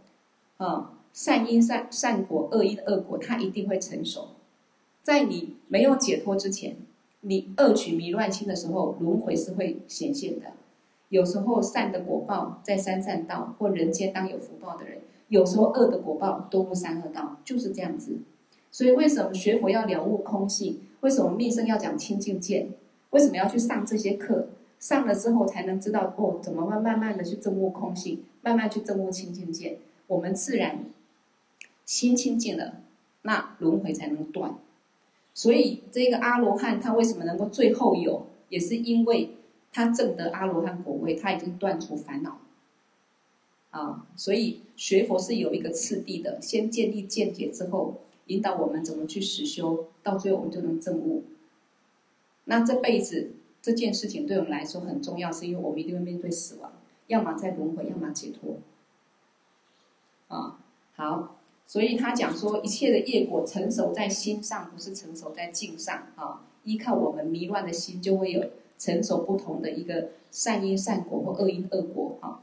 啊，善因善善果，恶因恶果，它一定会成熟。在你没有解脱之前，你恶取迷乱心的时候，轮回是会显现的。有时候善的果报在三善道或人间当有福报的人，有时候恶的果报都不三恶道，就是这样子。所以为什么学佛要了悟空性？为什么密乘要讲清净见？为什么要去上这些课？上了之后才能知道哦，怎么慢慢慢的去证悟空性，慢慢去证悟清净见。我们自然心清净了，那轮回才能断。所以这个阿罗汉他为什么能够最后有，也是因为他证得阿罗汉果位，他已经断除烦恼。啊，所以学佛是有一个次第的，先建立见解之后，引导我们怎么去实修，到最后我们就能证悟。那这辈子这件事情对我们来说很重要，是因为我们一定会面对死亡，要么在轮回，要么解脱。啊，好，所以他讲说，一切的业果成熟在心上，不是成熟在境上啊。依靠我们迷乱的心，就会有成熟不同的一个善因善果或恶因恶果啊。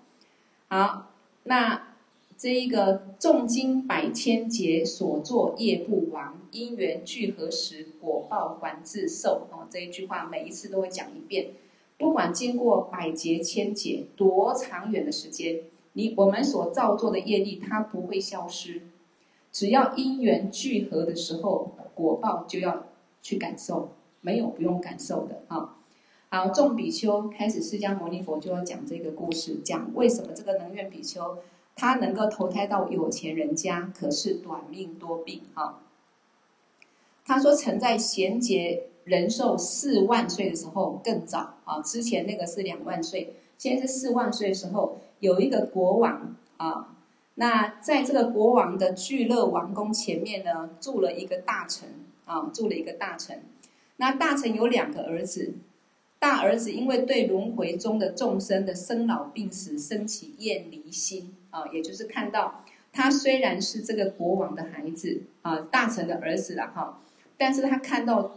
好，那。这一个重经百千劫所作业不亡，因缘聚合时果报还自受。哦，这一句话每一次都会讲一遍。不管经过百劫千劫多长远的时间，你我们所造作的业力它不会消失。只要因缘聚合的时候，果报就要去感受，没有不用感受的啊。好，众比丘开始，释迦牟尼佛就要讲这个故事，讲为什么这个能愿比丘。他能够投胎到有钱人家，可是短命多病啊。他说，曾在贤劫人寿四万岁的时候更早啊，之前那个是两万岁，现在是四万岁的时候，有一个国王啊。那在这个国王的聚乐王宫前面呢，住了一个大臣啊，住了一个大臣。那大臣有两个儿子。大儿子因为对轮回中的众生的生老病死生起厌离心啊，也就是看到他虽然是这个国王的孩子啊，大臣的儿子了哈，但是他看到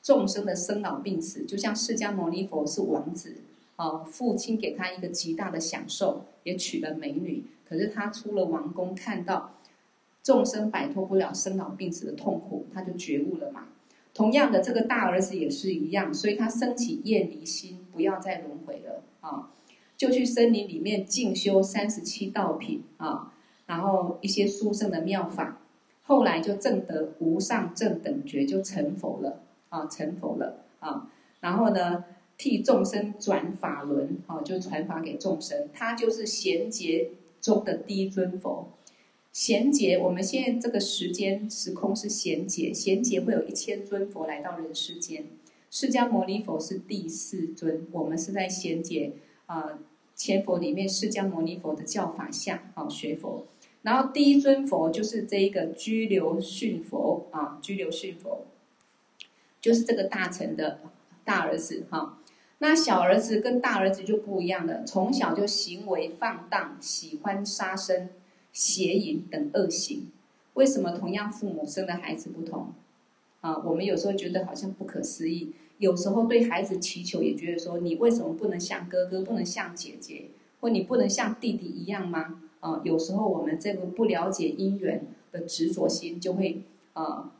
众生的生老病死，就像释迦牟尼佛是王子啊，父亲给他一个极大的享受，也娶了美女。可是他出了王宫，看到众生摆脱不了生老病死的痛苦，他就觉悟了嘛。同样的，这个大儿子也是一样，所以他升起厌离心，不要再轮回了啊，就去森林里面进修三十七道品啊，然后一些殊胜的妙法，后来就证得无上正等觉，就成佛了啊，成佛了啊，然后呢，替众生转法轮啊，就传法给众生，他就是贤劫中的第一尊佛。贤劫，我们现在这个时间时空是贤劫，贤劫会有一千尊佛来到人世间，释迦牟尼佛是第四尊，我们是在贤劫啊，千佛里面，释迦牟尼佛的教法下啊学佛，然后第一尊佛就是这一个居留训佛啊，居留训佛，就是这个大臣的大儿子哈，那小儿子跟大儿子就不一样了，从小就行为放荡，喜欢杀生。邪淫等恶行，为什么同样父母生的孩子不同？啊，我们有时候觉得好像不可思议，有时候对孩子祈求也觉得说，你为什么不能像哥哥，不能像姐姐，或你不能像弟弟一样吗？啊，有时候我们这个不了解因缘的执着心，就会啊，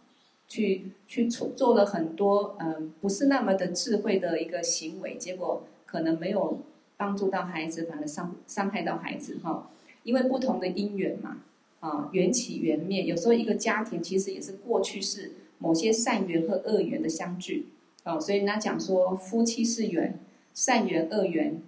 去去做做了很多嗯、不是那么的智慧的一个行为，结果可能没有帮助到孩子，反而伤伤害到孩子哈。因为不同的因缘嘛，啊，缘起缘灭，有时候一个家庭其实也是过去是某些善缘和恶缘的相聚，啊，所以人家讲说夫妻是缘，善缘恶缘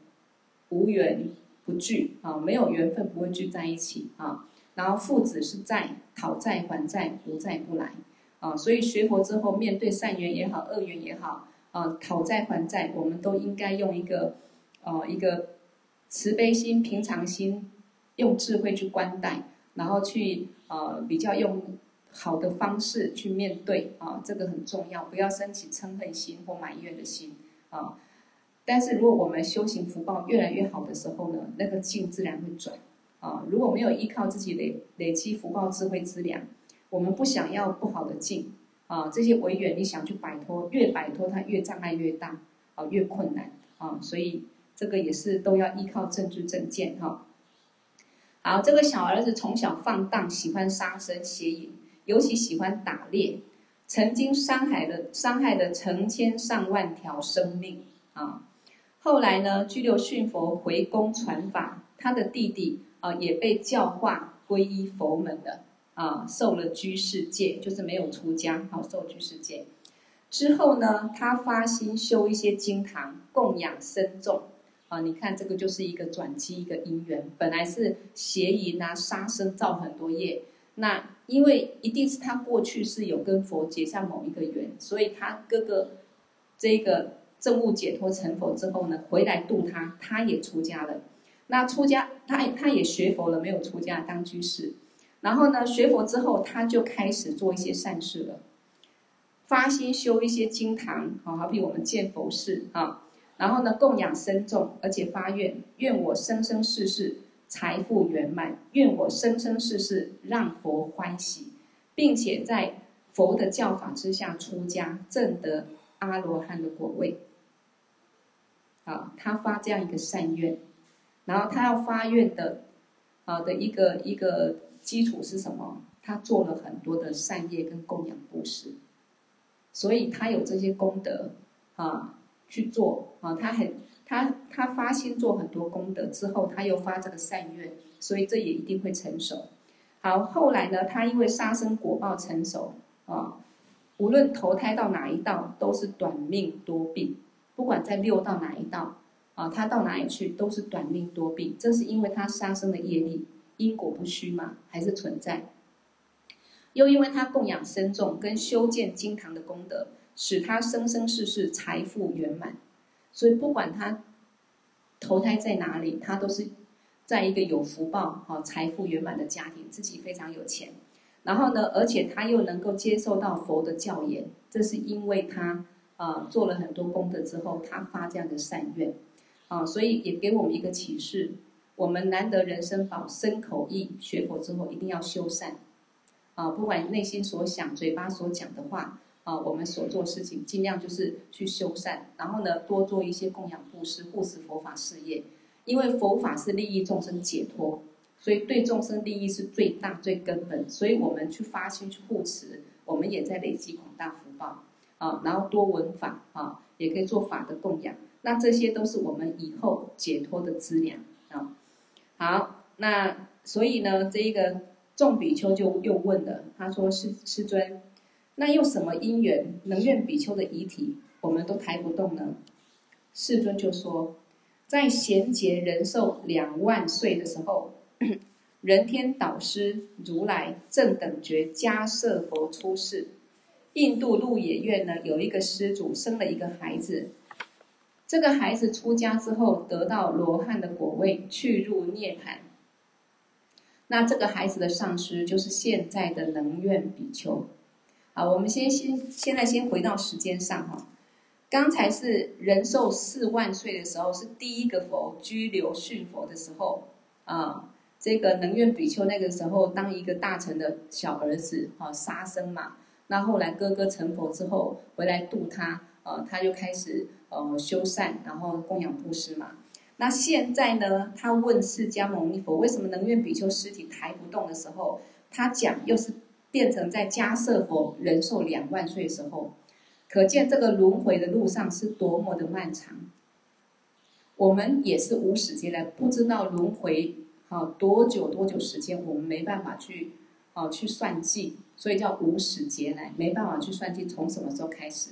无缘不聚，啊，没有缘分不会聚在一起，啊，然后父子是债，讨债还债，无债不来，啊，所以学佛之后，面对善缘也好，恶缘也好，啊，讨债还债，我们都应该用一个，呃，一个慈悲心、平常心。用智慧去观待，然后去呃比较用好的方式去面对啊，这个很重要，不要生起嗔恨心或埋怨的心啊。但是如果我们修行福报越来越好的时候呢，那个境自然会转啊。如果没有依靠自己累累积福报智慧资粮，我们不想要不好的境啊，这些违缘你想去摆脱，越摆脱它越障碍越大啊，越困难啊。所以这个也是都要依靠正知正见哈。好，这个小儿子从小放荡，喜欢杀生、邪淫，尤其喜欢打猎，曾经伤害了伤害了成千上万条生命啊。后来呢，居留逊佛回宫传法，他的弟弟啊也被教化皈依佛门的啊，受了居士戒，就是没有出家，好受居士戒。之后呢，他发心修一些经堂，供养僧众。啊，你看这个就是一个转机，一个因缘。本来是邪淫啊、杀生造很多业，那因为一定是他过去是有跟佛结下某一个缘，所以他哥哥这个证悟解脱成佛之后呢，回来度他，他也出家了。那出家，他他也学佛了，没有出家当居士。然后呢，学佛之后，他就开始做一些善事了，发心修一些经堂，好好比我们建佛寺啊。然后呢，供养僧众，而且发愿，愿我生生世世财富圆满，愿我生生世世让佛欢喜，并且在佛的教法之下出家，证得阿罗汉的果位。啊，他发这样一个善愿，然后他要发愿的，啊的一个一个基础是什么？他做了很多的善业跟供养布施，所以他有这些功德，啊。去做啊，他很他他发心做很多功德之后，他又发这个善愿，所以这也一定会成熟。好，后来呢，他因为杀生果报成熟啊，无论投胎到哪一道，都是短命多病。不管在六道哪一道啊，他到哪里去都是短命多病。这是因为他杀生的业力，因果不虚嘛，还是存在。又因为他供养僧众跟修建经堂的功德。使他生生世世财富圆满，所以不管他投胎在哪里，他都是在一个有福报、哈财富圆满的家庭，自己非常有钱。然后呢，而且他又能够接受到佛的教言，这是因为他啊、做了很多功德之后，他发这样的善愿啊，所以也给我们一个启示：我们难得人生宝，身口意学佛之后，一定要修善啊，不管内心所想、嘴巴所讲的话。啊，我们所做事情尽量就是去修善，然后呢，多做一些供养布施、护持佛法事业，因为佛法是利益众生解脱，所以对众生利益是最大最根本，所以我们去发心去护持，我们也在累积广大福报啊，然后多闻法啊，也可以做法的供养，那这些都是我们以后解脱的资粮啊。好，那所以呢，这一个众比丘就又问了，他说：“师师尊。”那用什么因缘，能愿比丘的遗体我们都抬不动呢？世尊就说，在贤劫人寿两万岁的时候，人天导师如来正等觉迦叶佛出世，印度鹿野苑呢有一个施主生了一个孩子，这个孩子出家之后得到罗汉的果位，去入涅槃。那这个孩子的上师就是现在的能愿比丘。好，我们先先现在先回到时间上哈。刚才是人寿四万岁的时候，是第一个佛居留逊佛的时候啊。这个能愿比丘那个时候当一个大臣的小儿子啊，杀生嘛。那后来哥哥成佛之后回来度他，呃，他就开始呃修善，然后供养布施嘛。那现在呢，他问释迦牟尼佛，为什么能愿比丘尸体抬不动的时候，他讲又是。变成在迦叶佛人寿两万岁的时候，可见这个轮回的路上是多么的漫长。我们也是无始劫来，不知道轮回好多久多久时间，我们没办法去哦去算计，所以叫无始劫来，没办法去算计从什么时候开始。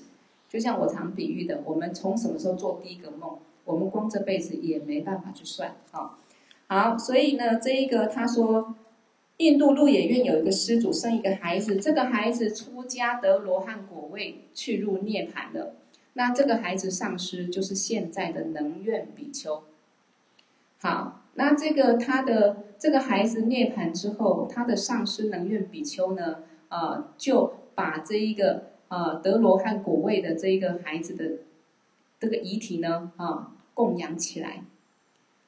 就像我常比喻的，我们从什么时候做第一个梦，我们光这辈子也没办法去算啊。好，所以呢，这一个他说。印度鹿野苑有一个施主生一个孩子，这个孩子出家得罗汉果位，去入涅槃了。那这个孩子上师就是现在的能愿比丘。好，那这个他的这个孩子涅槃之后，他的上师能愿比丘呢，呃，就把这一个呃得罗汉果位的这一个孩子的这个遗体呢，啊、呃，供养起来。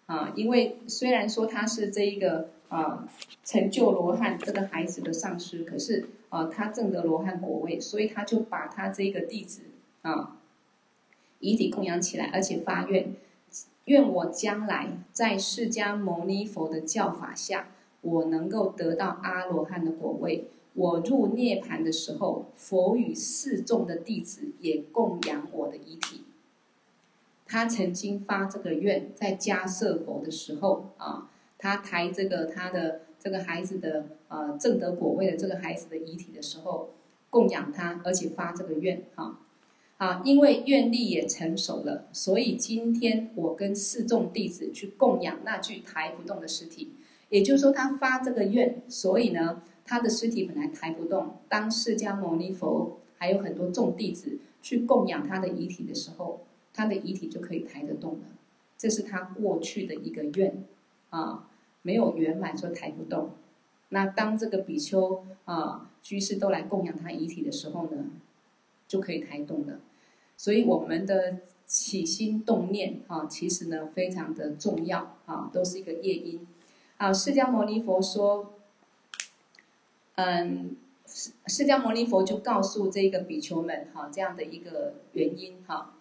啊、因为虽然说他是这一个。啊，成就罗汉这个孩子的上师，可是啊，他证得罗汉果位，所以他就把他这个弟子啊遗体供养起来，而且发愿，愿我将来在释迦牟尼佛的教法下，我能够得到阿罗汉的果位。我入涅槃的时候，佛与四众的弟子也供养我的遗体。他曾经发这个愿，在迦叶佛的时候啊。他抬这个他的这个孩子的呃正德果位的这个孩子的遗体的时候，供养他，而且发这个愿哈啊，因为愿力也成熟了，所以今天我跟四众弟子去供养那具抬不动的尸体。也就是说，他发这个愿，所以呢，他的尸体本来抬不动，当释迦牟尼佛还有很多众弟子去供养他的遗体的时候，他的遗体就可以抬得动了。这是他过去的一个愿啊。没有圆满，说抬不动。那当这个比丘啊居士都来供养他遗体的时候呢，就可以抬动了。所以我们的起心动念啊，其实呢非常的重要啊，都是一个业因。啊，释迦牟尼佛说，嗯，释释迦牟尼佛就告诉这个比丘们哈，这样的一个原因哈。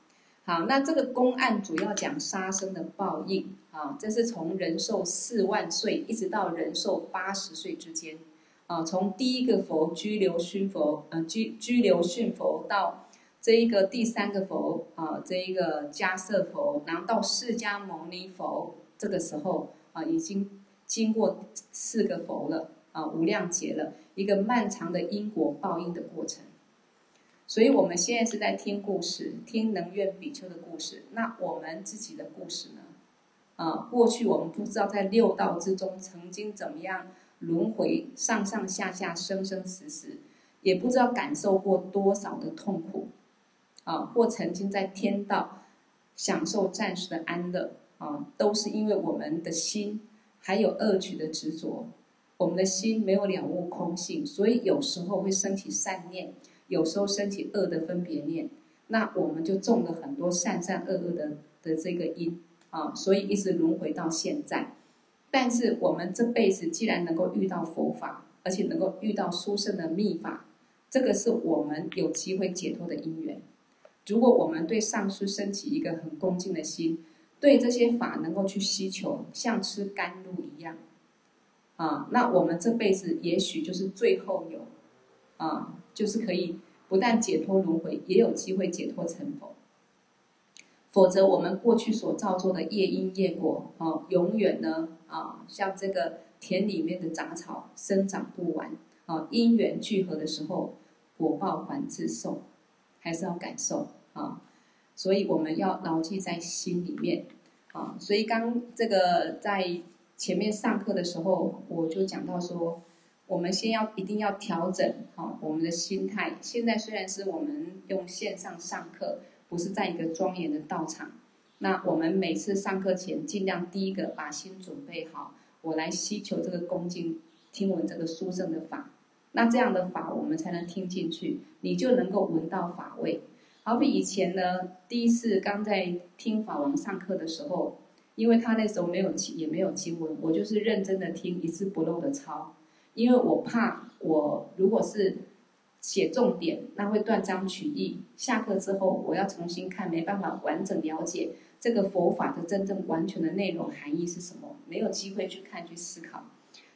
好，那这个公案主要讲杀生的报应啊，这是从人寿四万岁一直到人寿八十岁之间啊，从第一个佛居留逊佛，呃，居居留逊佛到这一个第三个佛啊，这一个迦叶佛，然后到释迦牟尼佛，这个时候啊，已经经过四个佛了啊，无量劫了，一个漫长的因果报应的过程。所以我们现在是在听故事，听能愿比丘的故事。那我们自己的故事呢？啊，过去我们不知道在六道之中曾经怎么样轮回，上上下下，生生死死，也不知道感受过多少的痛苦，啊，或曾经在天道享受暂时的安乐，啊，都是因为我们的心还有恶取的执着，我们的心没有了悟空性，所以有时候会升起善念。有时候升起恶的分别念，那我们就种了很多善善恶恶的的这个因啊，所以一直轮回到现在。但是我们这辈子既然能够遇到佛法，而且能够遇到殊胜的密法，这个是我们有机会解脱的因缘。如果我们对上师升起一个很恭敬的心，对这些法能够去希求，像吃甘露一样，啊，那我们这辈子也许就是最后有，啊，就是可以不但解脱轮回，也有机会解脱成佛。否则，我们过去所造作的业因业果，啊，永远呢，啊，像这个田里面的杂草生长不完，啊，因缘聚合的时候，果报还自受，还是要感受啊。所以我们要牢记在心里面，啊，所以刚这个在前面上课的时候，我就讲到说，我们先要一定要调整好我们的心态。现在虽然是我们用线上上课。不是在一个庄严的道场，那我们每次上课前尽量第一个把心准备好，我来希求这个恭敬听闻这个殊胜的法，那这样的法我们才能听进去，你就能够闻到法味。好比以前呢，第一次刚在听法王上课的时候，因为他那时候没有也没有经文，我就是认真的听，一字不漏的抄，因为我怕我如果是。写重点，那会断章取义。下课之后，我要重新看，没办法完整了解这个佛法的真正完全的内容含义是什么，没有机会去看去思考，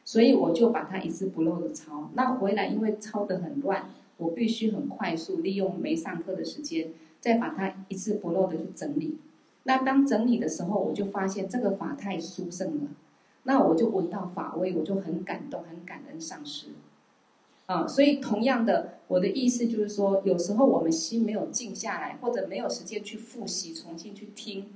所以我就把它一字不漏的抄。那回来因为抄得很乱，我必须很快速利用没上课的时间，再把它一字不漏的去整理。那当整理的时候，我就发现这个法太殊胜了，那我就闻到法味，我就很感动，很感恩上师。啊，所以同样的，我的意思就是说，有时候我们心没有静下来，或者没有时间去复习、重新去听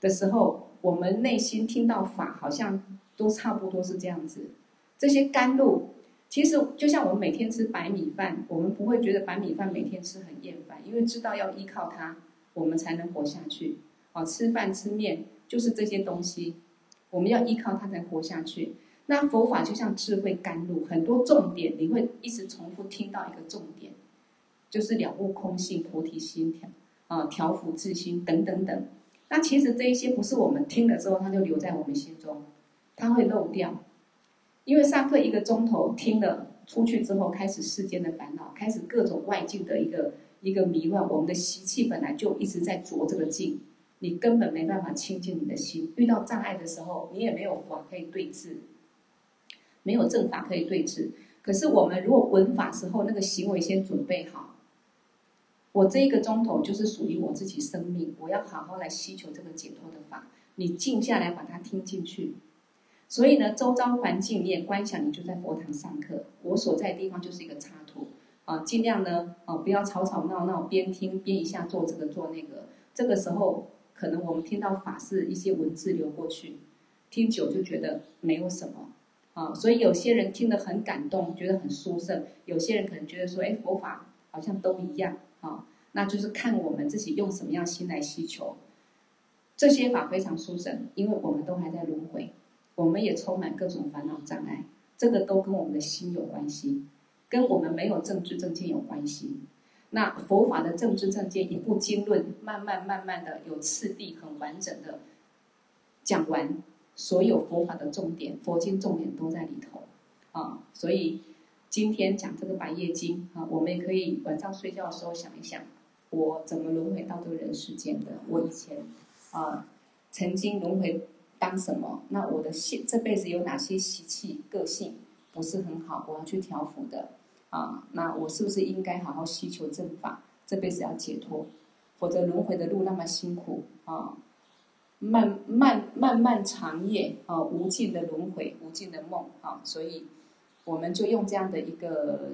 的时候，我们内心听到法，好像都差不多是这样子。这些甘露，其实就像我们每天吃白米饭，我们不会觉得白米饭每天吃很厌烦，因为知道要依靠它，我们才能活下去。啊，吃饭吃面就是这些东西，我们要依靠它才活下去。那佛法就像智慧甘露，很多重点你会一直重复听到一个重点，就是了悟空性、菩提心调啊、调伏自心等等等。那其实这一些不是我们听了之后，它就留在我们心中，它会漏掉。因为上课一个钟头听了出去之后，开始世间的烦恼，开始各种外境的一个一个迷乱。我们的习气本来就一直在着这个境，你根本没办法清净你的心。遇到障碍的时候，你也没有法可以对治。没有正法可以对治，可是我们如果闻法时候，那个行为先准备好。我这一个钟头就是属于我自己生命，我要好好来希求这个解脱的法。你静下来把它听进去。所以呢，周遭环境你也观想，你就在佛堂上课。我所在地方就是一个插图啊，尽量呢啊不要吵吵闹闹，边听边一下做这个做那个。这个时候可能我们听到法是一些文字流过去，听久就觉得没有什么。啊，所以有些人听得很感动，觉得很殊胜；有些人可能觉得说，哎，佛法好像都一样啊。那就是看我们自己用什么样心来需求。这些法非常殊胜，因为我们都还在轮回，我们也充满各种烦恼障碍，这个都跟我们的心有关系，跟我们没有正知正见有关系。那佛法的正知正见，一部经论，慢慢慢慢的有次第，很完整的讲完。所有佛法的重点，佛经重点都在里头，啊，所以今天讲这个百业经啊，我们也可以晚上睡觉的时候想一想，我怎么轮回到这个人世间的？我以前啊，曾经轮回当什么？那我的现这辈子有哪些习气、个性不是很好？我要去调伏的啊，那我是不是应该好好希求正法？这辈子要解脱，否则轮回的路那么辛苦啊。漫漫漫漫长夜啊，无尽的轮回，无尽的梦啊，所以我们就用这样的一个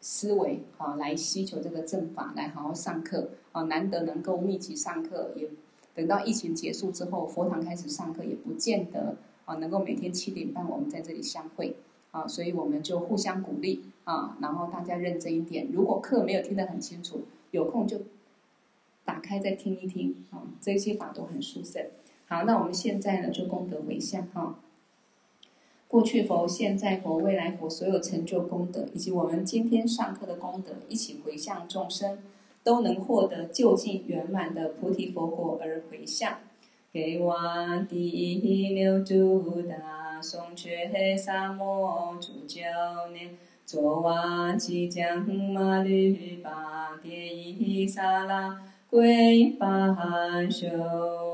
思维啊，来希求这个正法，来好好上课啊。难得能够密集上课，也等到疫情结束之后，佛堂开始上课，也不见得啊能够每天七点半我们在这里相会啊。所以我们就互相鼓励啊，然后大家认真一点。如果课没有听得很清楚，有空就打开再听一听啊。这些法都很殊胜。好，那我们现在呢，就功德回向哈。过去佛、现在佛、未来佛所有成就功德，以及我们今天上课的功德，一起回向众生，都能获得究竟圆满的菩提佛果而回向。给我第一六度大，颂觉三摩主教念。卓瓦吉将马律巴迭伊萨拉归法修。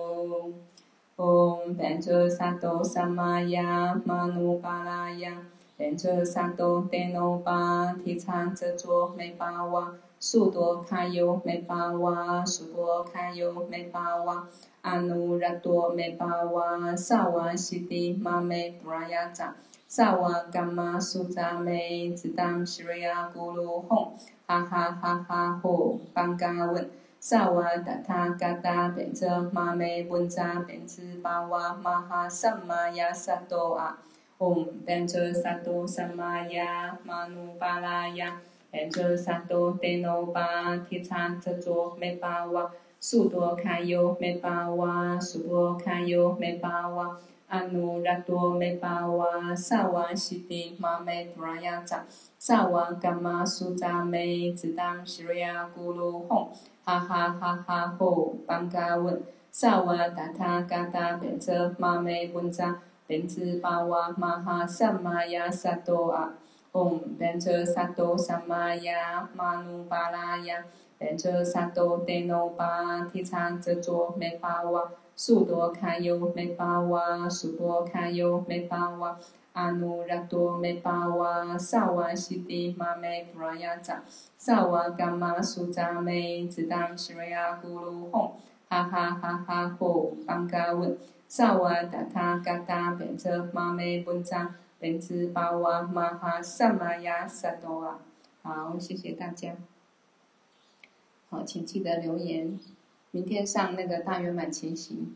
唵，变者萨埵萨玛雅玛努巴拉雅，变者萨埵德努巴提禅则卓美巴瓦，速多卡优美巴瓦，速多卡优美巴瓦，阿努拉多美巴瓦，萨瓦西提玛美布拉雅扎。萨瓦伽玛苏扎美，只当西瑞亚咕噜吽，哈哈哈哈吼，班嘎问，萨瓦达他嘎达变则玛美本扎变兹巴哇玛哈萨玛亚萨多啊，唵变则萨多萨玛亚玛努巴拉雅，变则萨多德耨巴提禅则卓美巴哇，速多卡优美巴哇，速多卡优美巴哇。阿努拉多美巴哇，萨瓦西提玛美布拉雅扎，萨瓦嘎玛苏扎梅，只当西瑞亚咕噜吽，哈哈哈哈吼，班嘎问，萨瓦达他嘎达变则玛美文章，变兹巴哇玛哈萨玛亚萨多啊，唵变则萨多萨玛亚玛努巴拉雅，变则萨多德耨巴提禅则卓美巴哇。速多卡优美巴哇，速多卡优美巴哇，阿努拉多美巴哇，萨瓦西提玛美布拉雅扎，萨瓦伽玛苏扎美，只当西瑞亚咕噜吽，哈哈哈哈吼，班嘎问，萨瓦达他嘎达变则玛美本扎，变兹巴哇玛哈萨玛亚萨多啊。好，谢谢大家。好，请记得留言。明天上那个大圆满前行。